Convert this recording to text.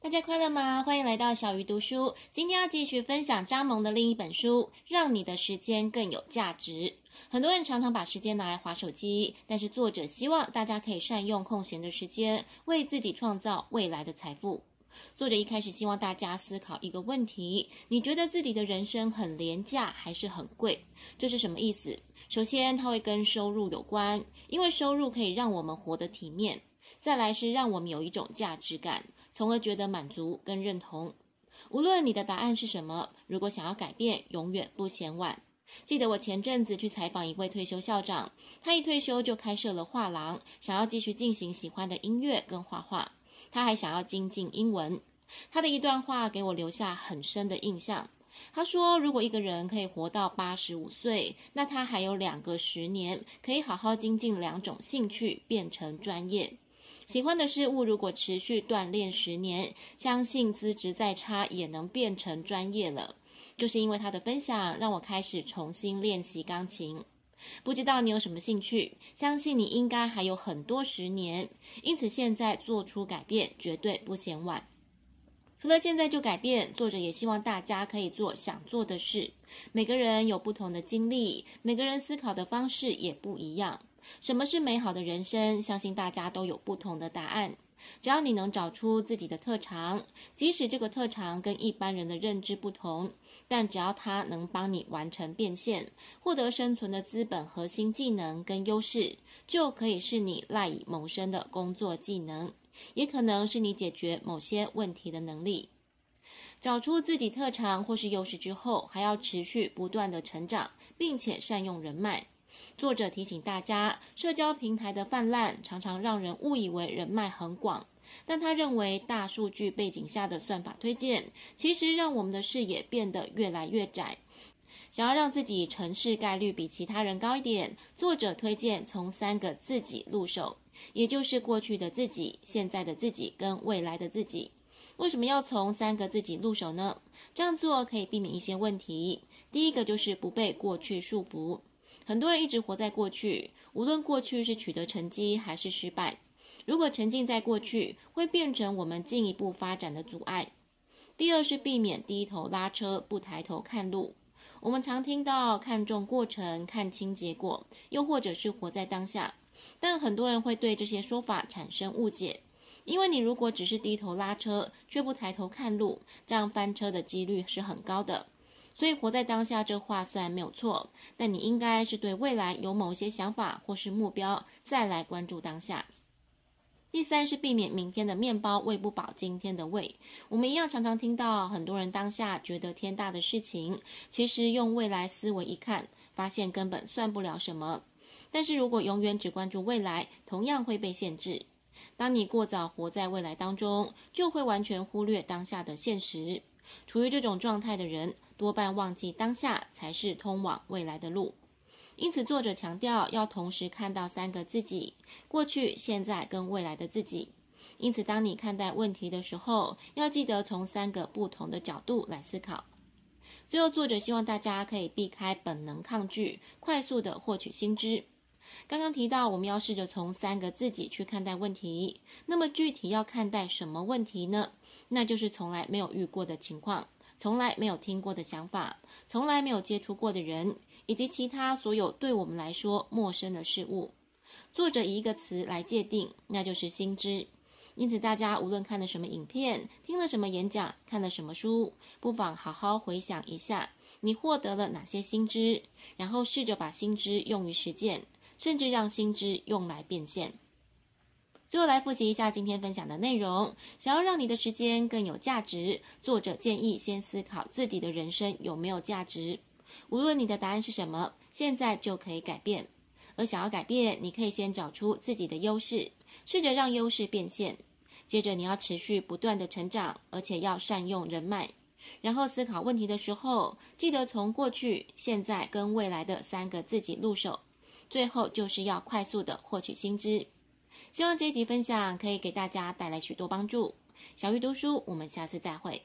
大家快乐吗？欢迎来到小鱼读书。今天要继续分享张蒙的另一本书《让你的时间更有价值》。很多人常常把时间拿来划手机，但是作者希望大家可以善用空闲的时间，为自己创造未来的财富。作者一开始希望大家思考一个问题：你觉得自己的人生很廉价还是很贵？这是什么意思？首先，它会跟收入有关，因为收入可以让我们活得体面；再来是让我们有一种价值感。从而觉得满足跟认同。无论你的答案是什么，如果想要改变，永远不嫌晚。记得我前阵子去采访一位退休校长，他一退休就开设了画廊，想要继续进行喜欢的音乐跟画画。他还想要精进英文。他的一段话给我留下很深的印象。他说：“如果一个人可以活到八十五岁，那他还有两个十年可以好好精进两种兴趣，变成专业。”喜欢的事物，如果持续锻炼十年，相信资质再差也能变成专业了。就是因为他的分享，让我开始重新练习钢琴。不知道你有什么兴趣？相信你应该还有很多十年，因此现在做出改变绝对不嫌晚。除了现在就改变，作者也希望大家可以做想做的事。每个人有不同的经历，每个人思考的方式也不一样。什么是美好的人生？相信大家都有不同的答案。只要你能找出自己的特长，即使这个特长跟一般人的认知不同，但只要它能帮你完成变现，获得生存的资本、核心技能跟优势，就可以是你赖以谋生的工作技能，也可能是你解决某些问题的能力。找出自己特长或是优势之后，还要持续不断的成长，并且善用人脉。作者提醒大家，社交平台的泛滥常常让人误以为人脉很广，但他认为大数据背景下的算法推荐，其实让我们的视野变得越来越窄。想要让自己成事概率比其他人高一点，作者推荐从三个自己入手，也就是过去的自己、现在的自己跟未来的自己。为什么要从三个自己入手呢？这样做可以避免一些问题。第一个就是不被过去束缚。很多人一直活在过去，无论过去是取得成绩还是失败，如果沉浸在过去，会变成我们进一步发展的阻碍。第二是避免低头拉车，不抬头看路。我们常听到看重过程，看清结果，又或者是活在当下，但很多人会对这些说法产生误解，因为你如果只是低头拉车，却不抬头看路，这样翻车的几率是很高的。所以活在当下这话虽然没有错，但你应该是对未来有某些想法或是目标，再来关注当下。第三是避免明天的面包喂不饱今天的胃。我们一样常常听到很多人当下觉得天大的事情，其实用未来思维一看，发现根本算不了什么。但是如果永远只关注未来，同样会被限制。当你过早活在未来当中，就会完全忽略当下的现实。处于这种状态的人，多半忘记当下才是通往未来的路。因此，作者强调要同时看到三个自己：过去、现在跟未来的自己。因此，当你看待问题的时候，要记得从三个不同的角度来思考。最后，作者希望大家可以避开本能抗拒，快速地获取新知。刚刚提到，我们要试着从三个自己去看待问题。那么，具体要看待什么问题呢？那就是从来没有遇过的情况，从来没有听过的想法，从来没有接触过的人，以及其他所有对我们来说陌生的事物。作者以一个词来界定，那就是新知。因此，大家无论看了什么影片，听了什么演讲，看了什么书，不妨好好回想一下，你获得了哪些新知，然后试着把新知用于实践，甚至让新知用来变现。最后来复习一下今天分享的内容。想要让你的时间更有价值，作者建议先思考自己的人生有没有价值。无论你的答案是什么，现在就可以改变。而想要改变，你可以先找出自己的优势，试着让优势变现。接着你要持续不断的成长，而且要善用人脉。然后思考问题的时候，记得从过去、现在跟未来的三个自己入手。最后就是要快速的获取新知。希望这一集分享可以给大家带来许多帮助。小鱼读书，我们下次再会。